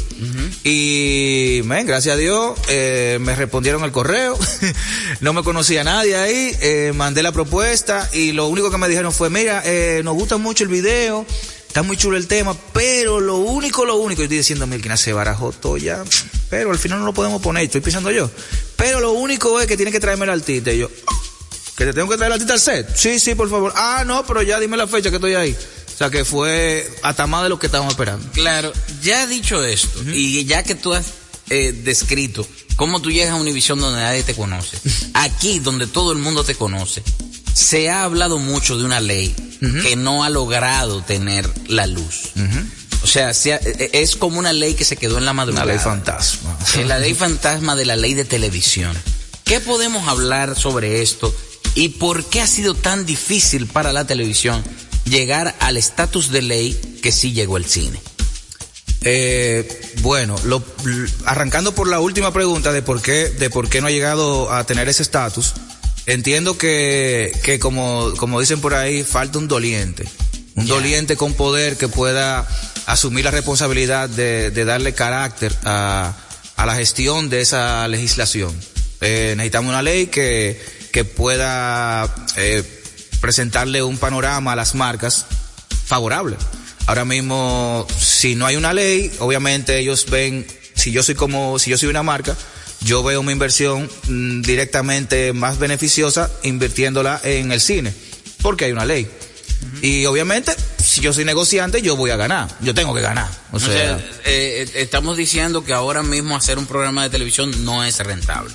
Y, men, gracias a Dios, eh, me respondieron el correo, *laughs* no me conocía nadie ahí, eh, mandé la propuesta y lo único que me dijeron fue, mira, eh, nos gusta mucho el video, está muy chulo el tema, pero lo único, lo único, yo estoy diciendo, Milkina, se barajó todo ya, pero al final no lo podemos poner, estoy pensando yo. Pero lo único es que tiene que traerme el artista. Y yo, que te tengo que traer el artista al set. Sí, sí, por favor. Ah, no, pero ya dime la fecha que estoy ahí. O sea que fue hasta más de lo que estábamos esperando. Claro, ya dicho esto, y ya que tú has eh, descrito cómo tú llegas a Univisión donde nadie te conoce, *laughs* aquí donde todo el mundo te conoce, se ha hablado mucho de una ley que no ha logrado tener la luz. O sea, se ha- eh, es como una ley que se quedó en la madrugada. Una ley fantasma. Es la ley fantasma de la ley de televisión. ¿Qué podemos hablar sobre esto y por qué ha sido tan difícil para la televisión llegar al estatus de ley que sí llegó el cine? Eh, bueno, lo- arrancando por la última pregunta de por qué, de por qué no ha llegado a tener ese estatus, entiendo que, que como, como dicen por ahí, falta un doliente. Un doliente con poder que pueda asumir la responsabilidad de, de darle carácter a, a la gestión de esa legislación. Eh, necesitamos una ley que, que pueda eh, presentarle un panorama a las marcas favorable. Ahora mismo, si no hay una ley, obviamente ellos ven, si yo soy como, si yo soy una marca, yo veo mi inversión mm, directamente más beneficiosa invirtiéndola en el cine, porque hay una ley. Y obviamente, si yo soy negociante, yo voy a ganar, yo tengo que ganar. O O sea, sea, eh, eh, estamos diciendo que ahora mismo hacer un programa de televisión no es rentable.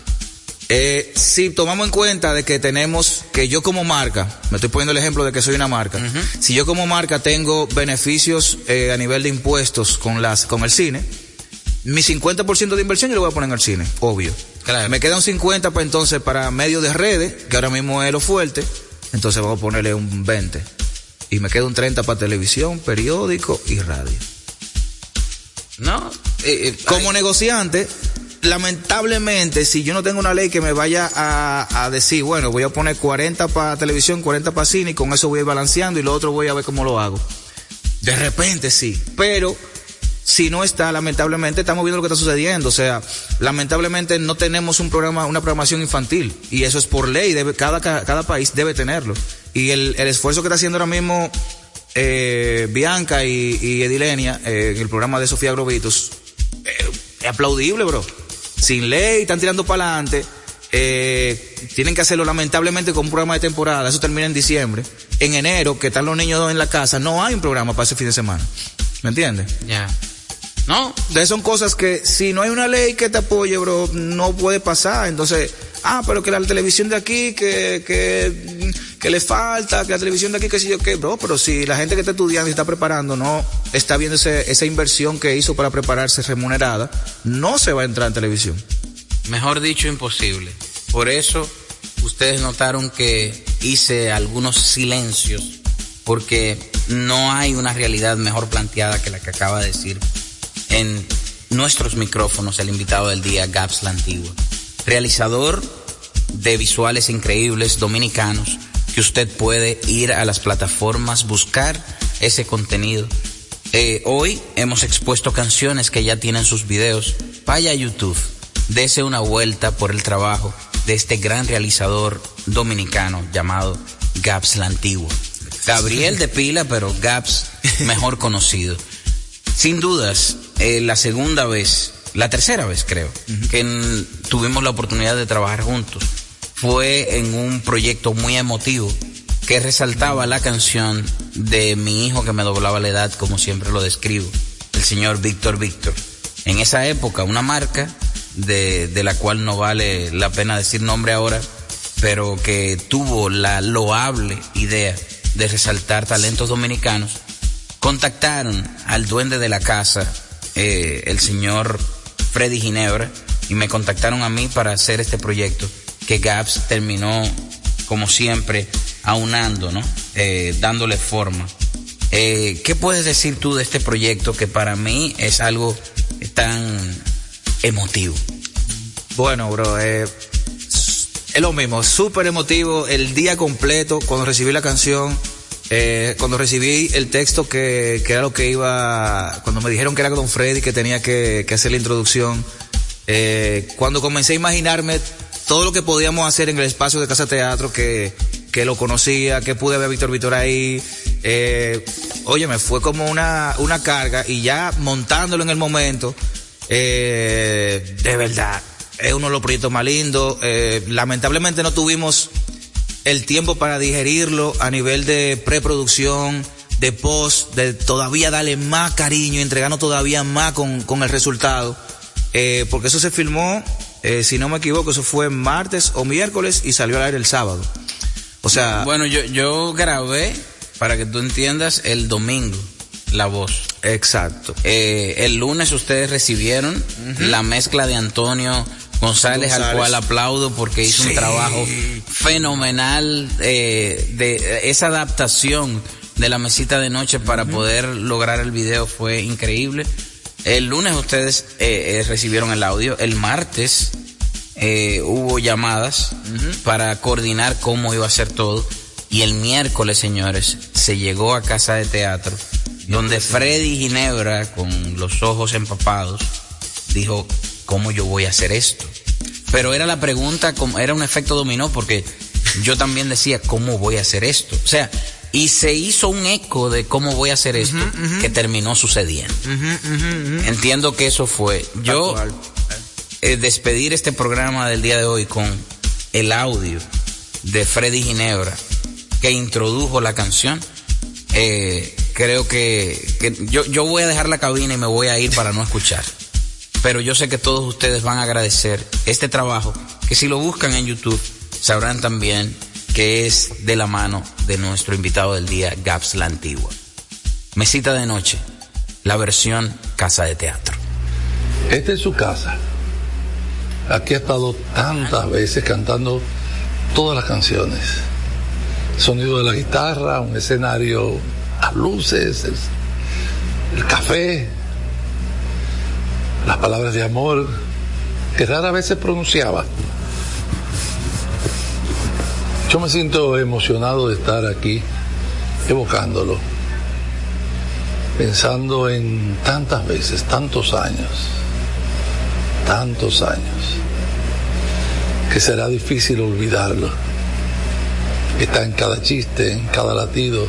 Eh, si tomamos en cuenta de que tenemos, que yo como marca, me estoy poniendo el ejemplo de que soy una marca, si yo como marca tengo beneficios eh, a nivel de impuestos con las, con el cine, mi 50% de inversión yo lo voy a poner en el cine, obvio. Me queda un 50 para entonces para medios de redes, que ahora mismo es lo fuerte, entonces vamos a ponerle un 20. Y me queda un 30 para televisión, periódico y radio. No, eh, como negociante, lamentablemente, si yo no tengo una ley que me vaya a, a decir, bueno, voy a poner 40 para televisión, 40 para cine, y con eso voy a ir balanceando y lo otro voy a ver cómo lo hago. De repente sí, pero si no está, lamentablemente estamos viendo lo que está sucediendo. O sea, lamentablemente no tenemos un programa, una programación infantil. Y eso es por ley, debe, cada, cada, país debe tenerlo. Y el, el esfuerzo que está haciendo ahora mismo eh, Bianca y, y Edilenia eh, en el programa de Sofía Grovitos, eh, es aplaudible, bro. Sin ley, están tirando para adelante. Eh, tienen que hacerlo lamentablemente con un programa de temporada. Eso termina en diciembre. En enero, que están los niños en la casa, no hay un programa para ese fin de semana. ¿Me entiendes? Ya. No. Entonces son cosas que si no hay una ley que te apoye, bro, no puede pasar. Entonces, ah, pero que la televisión de aquí, que, que, que le falta, que la televisión de aquí, que si yo qué, bro, pero si la gente que está estudiando y está preparando no está viendo ese, esa inversión que hizo para prepararse remunerada, no se va a entrar en televisión. Mejor dicho, imposible. Por eso ustedes notaron que hice algunos silencios, porque no hay una realidad mejor planteada que la que acaba de decir en nuestros micrófonos el invitado del día, Gaps la Antigua. Realizador de visuales increíbles dominicanos que usted puede ir a las plataformas, buscar ese contenido. Eh, hoy hemos expuesto canciones que ya tienen sus videos. Vaya a YouTube, dese una vuelta por el trabajo de este gran realizador dominicano llamado Gaps la Antigua. Gabriel de Pila, pero Gaps mejor conocido. Sin dudas, eh, la segunda vez, la tercera vez creo, que en- tuvimos la oportunidad de trabajar juntos, fue en un proyecto muy emotivo que resaltaba la canción de mi hijo que me doblaba la edad, como siempre lo describo, el señor Víctor Víctor. En esa época, una marca de, de la cual no vale la pena decir nombre ahora, pero que tuvo la loable idea de resaltar talentos dominicanos, contactaron al duende de la casa, eh, el señor Freddy Ginebra, y me contactaron a mí para hacer este proyecto que Gaps terminó, como siempre, aunando, ¿no? Eh, dándole forma. Eh, ¿Qué puedes decir tú de este proyecto que para mí es algo tan emotivo? Bueno, bro, es lo mismo, súper emotivo el día completo cuando recibí la canción, eh, cuando recibí el texto que, que era lo que iba, cuando me dijeron que era Don Freddy que tenía que, que hacer la introducción, eh, cuando comencé a imaginarme todo lo que podíamos hacer en el espacio de Casa Teatro, que, que lo conocía, que pude ver a Víctor Víctor ahí, eh, oye, me fue como una, una carga y ya montándolo en el momento, eh, de verdad, es uno de los proyectos más lindos. Eh, lamentablemente no tuvimos el tiempo para digerirlo a nivel de preproducción, de post, de todavía darle más cariño, entregando todavía más con, con el resultado. Eh, porque eso se filmó, eh, si no me equivoco, eso fue martes o miércoles y salió al aire el sábado. O sea. Bueno, yo, yo grabé, para que tú entiendas, el domingo la voz. Exacto. Eh, el lunes ustedes recibieron la mezcla de Antonio González, al cual aplaudo porque hizo un trabajo fenomenal eh, de esa adaptación de la mesita de noche para poder lograr el video fue increíble. El lunes ustedes eh, eh, recibieron el audio, el martes eh, hubo llamadas para coordinar cómo iba a ser todo. Y el miércoles, señores, se llegó a casa de teatro donde Freddy Ginebra, con los ojos empapados, dijo, ¿cómo yo voy a hacer esto? Pero era la pregunta, como- era un efecto dominó porque yo también decía, ¿cómo voy a hacer esto? O sea, y se hizo un eco de cómo voy a hacer esto que terminó sucediendo. Entiendo que eso fue. Yo eh, despedir este programa del día de hoy con el audio de Freddy Ginebra que introdujo la canción. eh, creo que, que yo, yo voy a dejar la cabina y me voy a ir para no escuchar. Pero yo sé que todos ustedes van a agradecer este trabajo, que si lo buscan en YouTube, sabrán también que es de la mano de nuestro invitado del día, Gaps la Antigua. Mesita de noche, la versión Casa de Teatro. Esta es su casa. Aquí ha estado tantas veces cantando todas las canciones. Sonido de la guitarra, un escenario, las luces, el café, las palabras de amor que rara vez se pronunciaba. Yo me siento emocionado de estar aquí evocándolo, pensando en tantas veces, tantos años, tantos años, que será difícil olvidarlo. Está en cada chiste, en cada latido,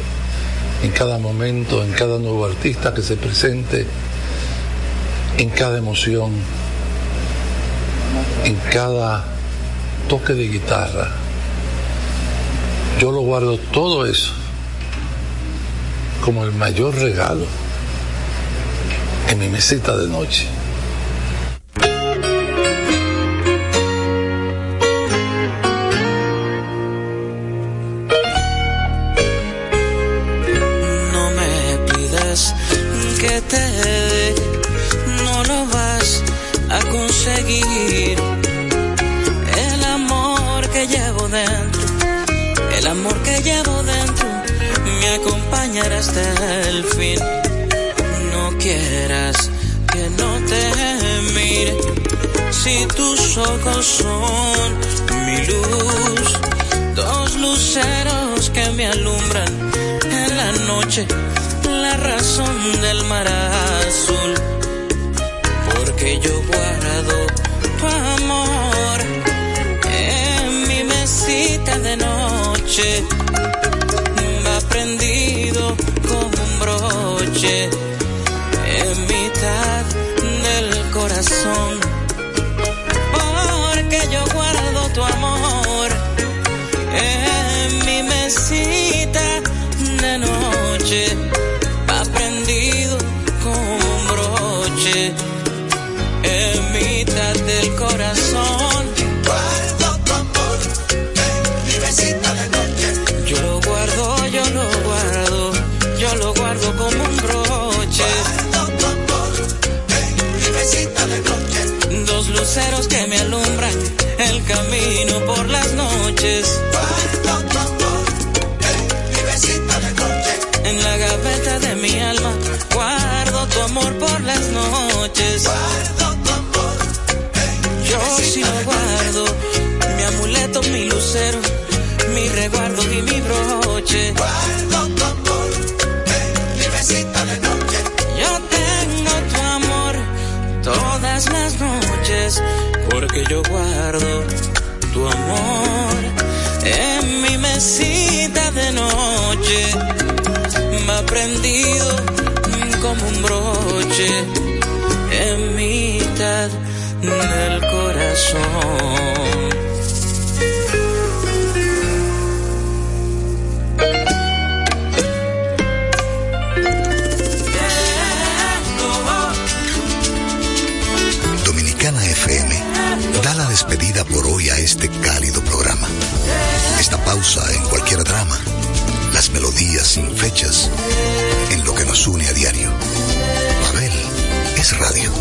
en cada momento, en cada nuevo artista que se presente, en cada emoción, en cada toque de guitarra. Yo lo guardo todo eso como el mayor regalo en mi mesita de noche. No me pidas que te no lo vas a conseguir. El amor que llevo dentro, el amor que llevo dentro, me acompañará hasta el fin. No quieras que no te mire, si tus ojos son mi luz, dos luceros que me alumbran en la noche, la razón del mar azul, porque yo guardo tu amor. En mi mesita de noche, va prendido como un broche. En mitad del corazón, porque yo guardo tu amor. En mi mesita de noche, va prendido como un broche luceros que me alumbran el camino por las noches. En la gaveta de mi alma guardo tu amor por las noches. Yo sí lo guardo, mi amuleto, mi lucero, mi resguardo y mi broche. Porque yo guardo tu amor en mi mesita de noche. Va prendido como un broche en mitad del corazón. Este cálido programa. Esta pausa en cualquier drama. Las melodías sin fechas. En lo que nos une a diario. Babel es radio.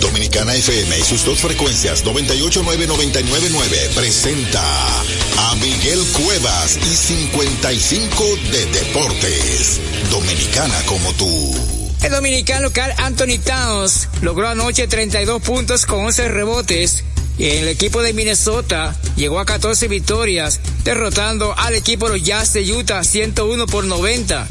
Dominicana FM y sus dos frecuencias 989-999 presenta a Miguel Cuevas y 55 de Deportes. Dominicana como tú. El dominicano local Anthony Towns logró anoche 32 puntos con 11 rebotes y el equipo de Minnesota llegó a 14 victorias, derrotando al equipo de los Jazz de Utah 101 por 90.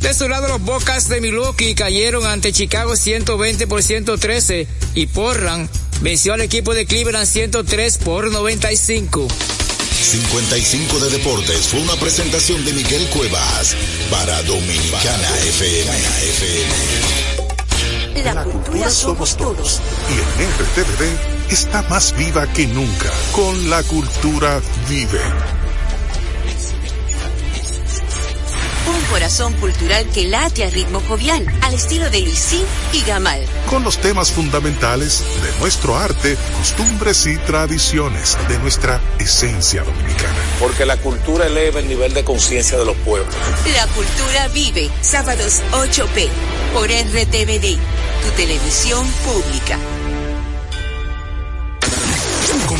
De su lado, los Bocas de Milwaukee cayeron ante Chicago 120 por 113 y Portland venció al equipo de Cleveland 103 por 95. 55 de Deportes fue una presentación de Miguel Cuevas para Dominicana FM. La cultura somos todos. Y en RTVD está más viva que nunca. Con la cultura vive. Corazón cultural que late a ritmo jovial, al estilo de Luisín y Gamal. Con los temas fundamentales de nuestro arte, costumbres y tradiciones, de nuestra esencia dominicana. Porque la cultura eleva el nivel de conciencia de los pueblos. La cultura vive, sábados 8p, por RTVD, tu televisión pública.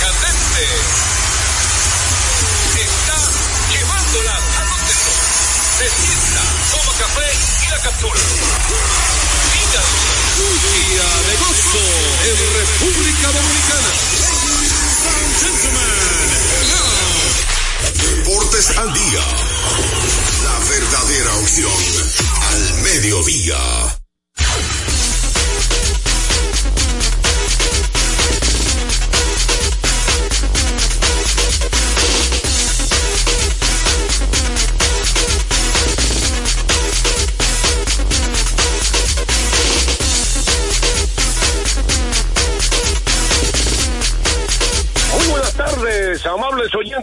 Candente. Está llevándola a donde son. Se sienta, toma café y la captura. Dígalo. Día de gozo en República Dominicana. Deportes al día. La verdadera opción al mediodía.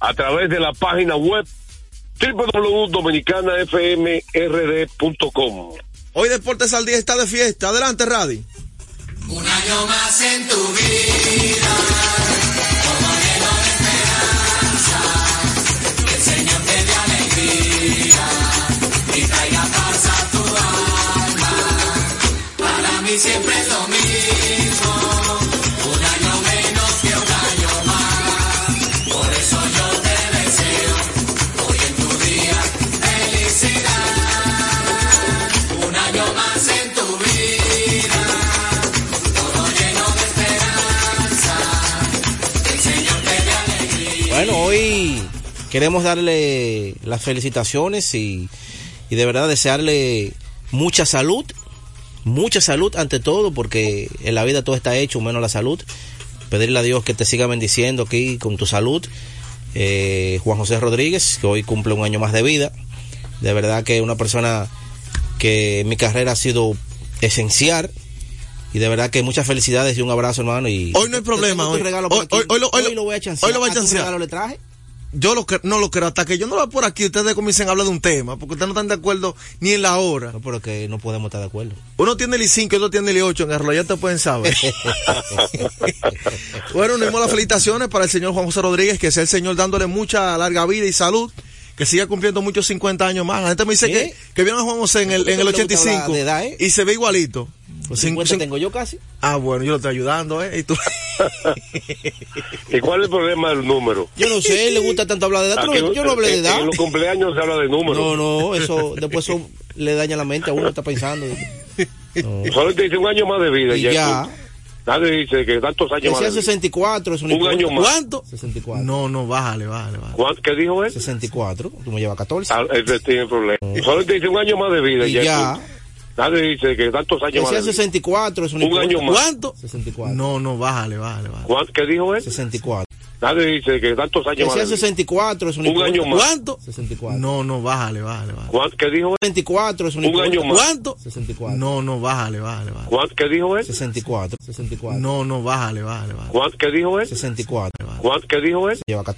a través de la página web www.dominicanafmrd.com. Hoy Deportes al Día está de fiesta. Adelante, Radi. Un año más en tu vida, como queremos darle las felicitaciones y, y de verdad desearle mucha salud, mucha salud ante todo, porque en la vida todo está hecho, menos la salud. Pedirle a Dios que te siga bendiciendo aquí con tu salud. Eh, Juan José Rodríguez, que hoy cumple un año más de vida. De verdad que una persona que en mi carrera ha sido esencial. Y de verdad que muchas felicidades y un abrazo, hermano. Y Hoy no hay problema. Hoy, hoy, hoy- hoy lo, hoy lo- voy a chancear. hoy lo voy a ¿A tu chancear. regalo le traje? Yo lo que, no lo creo. Hasta que yo no lo vea por aquí, ustedes comiencen a hablar de un tema. Porque ustedes no están de acuerdo ni en la hora. No, pero que no podemos estar de acuerdo. Uno tiene el I5 y otro tiene el I8 en el ya te pueden saber. *laughs* bueno, unimos las felicitaciones para el señor Juan José Rodríguez, que sea el señor dándole mucha larga vida y salud, que siga cumpliendo muchos 50 años más. La gente me dice que, que vieron a Juan José en el, en el ¿Por qué le gusta 85 hablar de edad, eh? y se ve igualito. Pues 50 cinco- tengo yo casi. Ah, bueno, yo lo estoy ayudando, ¿eh? Y tú. *laughs* ¿Y cuál es el problema del número? Yo no sé, le gusta tanto hablar de edad. Tú no- Aquí, yo no hablé de edad. En los cumpleaños se habla de números. No, no, *laughs* eso después eso le daña la mente a uno, está pensando. *laughs* Solo te dice un año más de vida. Y ya. ya. Nadie dice que tantos años Que más sea de vida. 64, eso no Un importa. año más. ¿Cuánto? 64. No, no, bájale, bájale, bájale. ¿Cuánto- ¿Qué dijo él? 64, tú me llevas 14. Ah, ese tiene problema. Solo te dice un año más de vida. Y ya. Nadie dice que tantos años más sea de vida. 64, eso no Un importa. año más. ¿Cuánto? 64. No, no, bájale, bájale, bájale. ¿Cuánto- ¿Qué dijo él? 64. Nadie dice que tantos años más sea de vida. 64, eso no Un importa. año más. ¿Cuánto? 64. No, no, bájale, bájale, bájale. ¿Cuánto- ¿Qué dijo él? 64, eso no Un importa. año más. ¿Cuánto? 64. No, no, bájale, bájale, bájale. ¿Cuánto- ¿Qué dijo él? 64. 64. No, no, bájale, bájale, bájale. ¿Cuánto- ¿Qué dijo él? 64. ¿Cuánto- ¿Qué dijo él? Lleva 14.